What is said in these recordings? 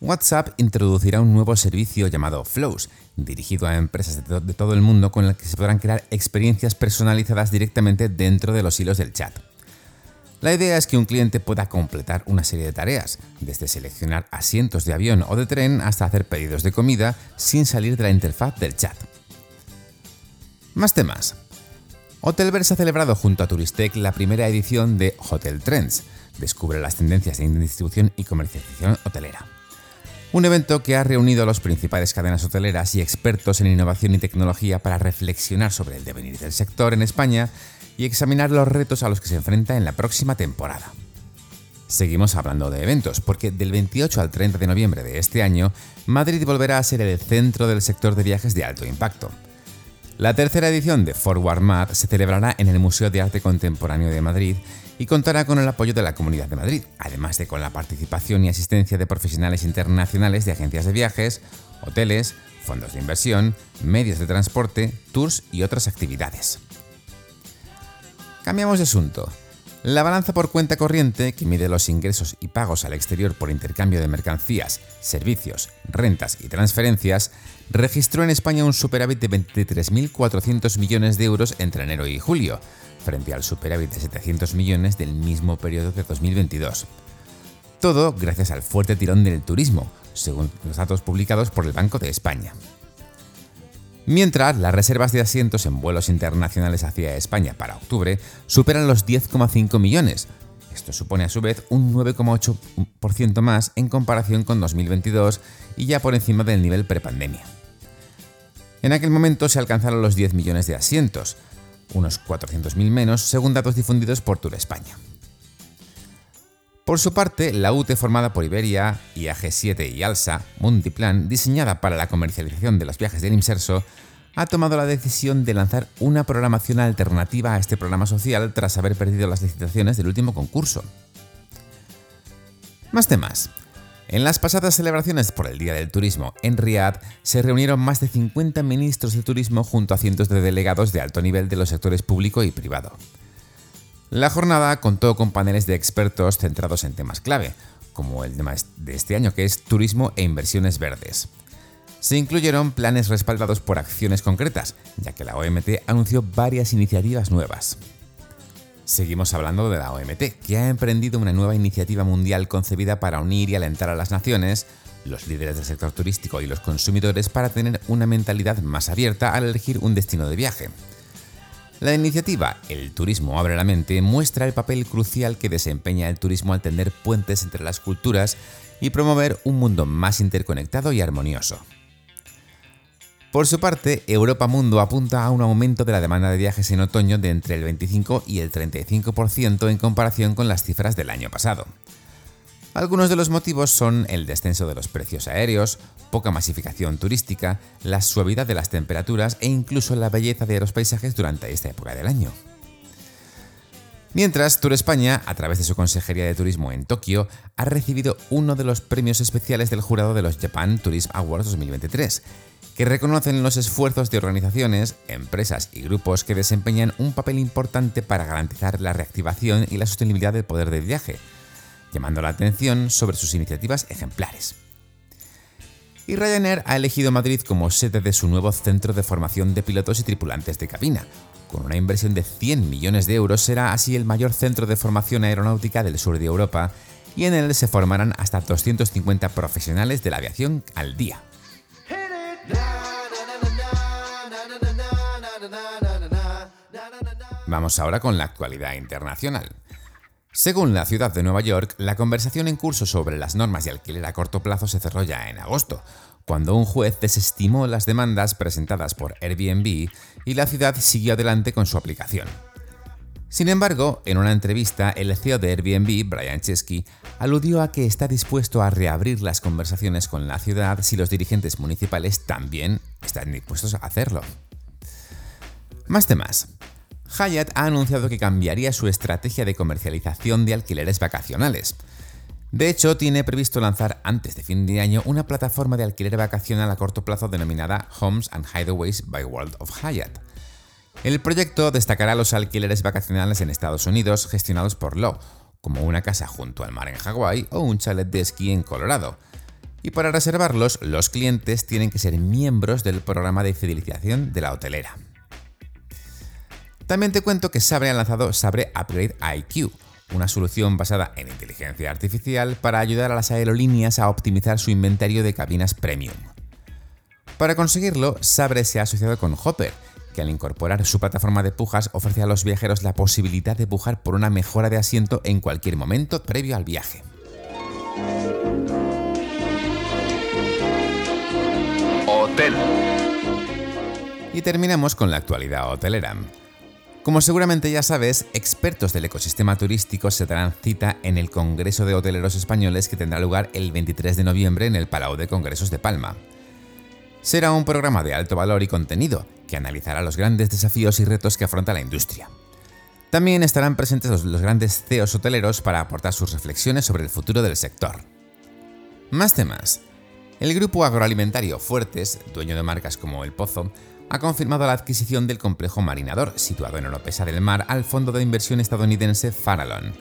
WhatsApp introducirá un nuevo servicio llamado Flows, dirigido a empresas de, todo el mundo con el que se podrán crear experiencias personalizadas directamente dentro de los hilos del chat. La idea es que un cliente pueda completar una serie de tareas, desde seleccionar asientos de avión o de tren hasta hacer pedidos de comida sin salir de la interfaz del chat. Más temas. Hotelverse ha celebrado junto a Turistec la primera edición de Hotel Trends. Descubre las tendencias en distribución y comercialización hotelera. Un evento que ha reunido a las principales cadenas hoteleras y expertos en innovación y tecnología para reflexionar sobre el devenir del sector en España y examinar los retos a los que se enfrenta en la próxima temporada. Seguimos hablando de eventos, porque del 28 al 30 de noviembre de este año, Madrid volverá a ser el centro del sector de viajes de alto impacto. La tercera edición de Forward Mad se celebrará en el Museo de Arte Contemporáneo de Madrid y contará con el apoyo de la Comunidad de Madrid, además de con la participación y asistencia de profesionales internacionales de agencias de viajes, hoteles, fondos de inversión, medios de transporte, tours y otras actividades. Cambiamos de asunto. La balanza por cuenta corriente, que mide los ingresos y pagos al exterior por intercambio de mercancías, servicios, rentas y transferencias, registró en España un superávit de 23.400 millones de euros entre enero y julio, frente al superávit de 700 millones del mismo periodo de 2022. Todo gracias al fuerte tirón del turismo, según los datos publicados por el Banco de España. Mientras, las reservas de asientos en vuelos internacionales hacia España para octubre superan los 10,5 millones. Esto supone a su vez un 9,8% más en comparación con 2022 y ya por encima del nivel prepandemia. En aquel momento se alcanzaron los 10 millones de asientos, unos 400.000 menos según datos difundidos por Tour España. Por su parte, la UTE formada por Iberia, IAG7 y ALSA, Multiplan, diseñada para la comercialización de los viajes del Imserso, ha tomado la decisión de lanzar una programación alternativa a este programa social tras haber perdido las licitaciones del último concurso. Más temas. En las pasadas celebraciones por el Día del Turismo en Riad se reunieron más de 50 ministros de turismo junto a cientos de delegados de alto nivel de los sectores público y privado. La jornada contó con paneles de expertos centrados en temas clave, como el tema de este año que es turismo e inversiones verdes. Se incluyeron planes respaldados por acciones concretas, ya que la OMT anunció varias iniciativas nuevas. Seguimos hablando de la OMT, que ha emprendido una nueva iniciativa mundial concebida para unir y alentar a las naciones, los líderes del sector turístico y los consumidores para tener una mentalidad más abierta al elegir un destino de viaje. La iniciativa El Turismo Abre la Mente muestra el papel crucial que desempeña el turismo al tender puentes entre las culturas y promover un mundo más interconectado y armonioso. Por su parte, Europa Mundo apunta a un aumento de la demanda de viajes en otoño de entre el 25 y el 35% en comparación con las cifras del año pasado. Algunos de los motivos son el descenso de los precios aéreos, poca masificación turística, la suavidad de las temperaturas e incluso la belleza de los paisajes durante esta época del año. Mientras, Tour España, a través de su Consejería de Turismo en Tokio, ha recibido uno de los premios especiales del jurado de los Japan Tourism Awards 2023, que reconocen los esfuerzos de organizaciones, empresas y grupos que desempeñan un papel importante para garantizar la reactivación y la sostenibilidad del poder del viaje, llamando la atención sobre sus iniciativas ejemplares. Y Ryanair ha elegido Madrid como sede de su nuevo centro de formación de pilotos y tripulantes de cabina. Con una inversión de 100 millones de euros será así el mayor centro de formación aeronáutica del sur de Europa y en él se formarán hasta 250 profesionales de la aviación al día. Vamos ahora con la actualidad internacional. Según la ciudad de Nueva York, la conversación en curso sobre las normas de alquiler a corto plazo se cerró ya en agosto, cuando un juez desestimó las demandas presentadas por Airbnb y la ciudad siguió adelante con su aplicación. Sin embargo, en una entrevista, el CEO de Airbnb, Brian Chesky, aludió a que está dispuesto a reabrir las conversaciones con la ciudad si los dirigentes municipales también están dispuestos a hacerlo. Más temas. Hyatt ha anunciado que cambiaría su estrategia de comercialización de alquileres vacacionales. De hecho, tiene previsto lanzar antes de fin de año una plataforma de alquiler vacacional a corto plazo denominada Homes and Hideaways by World of Hyatt. El proyecto destacará los alquileres vacacionales en Estados Unidos gestionados por Lowe, como una casa junto al mar en Hawái o un chalet de esquí en Colorado. Y para reservarlos, los clientes tienen que ser miembros del programa de fidelización de la hotelera. También te cuento que Sabre ha lanzado Sabre Upgrade IQ, una solución basada en inteligencia artificial para ayudar a las aerolíneas a optimizar su inventario de cabinas premium. Para conseguirlo, Sabre se ha asociado con Hopper, que al incorporar su plataforma de pujas ofrece a los viajeros la posibilidad de pujar por una mejora de asiento en cualquier momento previo al viaje. Hotel. Y terminamos con la actualidad hotelera. Como seguramente ya sabes, expertos del ecosistema turístico se darán cita en el Congreso de Hoteleros Españoles que tendrá lugar el 23 de noviembre en el Palau de Congresos de Palma. Será un programa de alto valor y contenido que analizará los grandes desafíos y retos que afronta la industria. También estarán presentes los, grandes CEOs hoteleros para aportar sus reflexiones sobre el futuro del sector. Más temas. El grupo agroalimentario Fuertes, dueño de marcas como El Pozo, ha confirmado la adquisición del complejo Marinador, situado en Oropesa del Mar, al fondo de inversión estadounidense Farallon.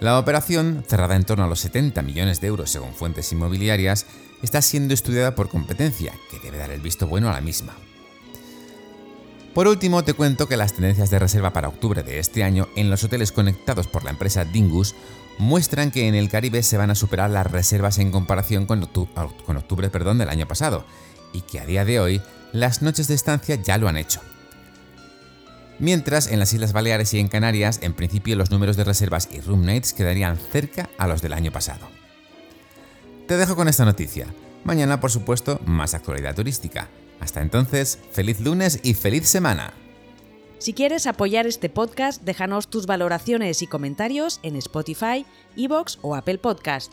La operación, cerrada en torno a los 70 millones de euros según fuentes inmobiliarias, está siendo estudiada por competencia, que debe dar el visto bueno a la misma. Por último, te cuento que las tendencias de reserva para octubre de este año en los hoteles conectados por la empresa Dingus muestran que en el Caribe se van a superar las reservas en comparación con, octubre, perdón, del año pasado, y que a día de hoy las noches de estancia ya lo han hecho. Mientras en las Islas Baleares y en Canarias, en principio los números de reservas y room nights quedarían cerca a los del año pasado. Te dejo con esta noticia. Mañana, por supuesto, más actualidad turística. Hasta entonces, feliz lunes y feliz semana. Si quieres apoyar este podcast, déjanos tus valoraciones y comentarios en Spotify, Evox o Apple Podcast.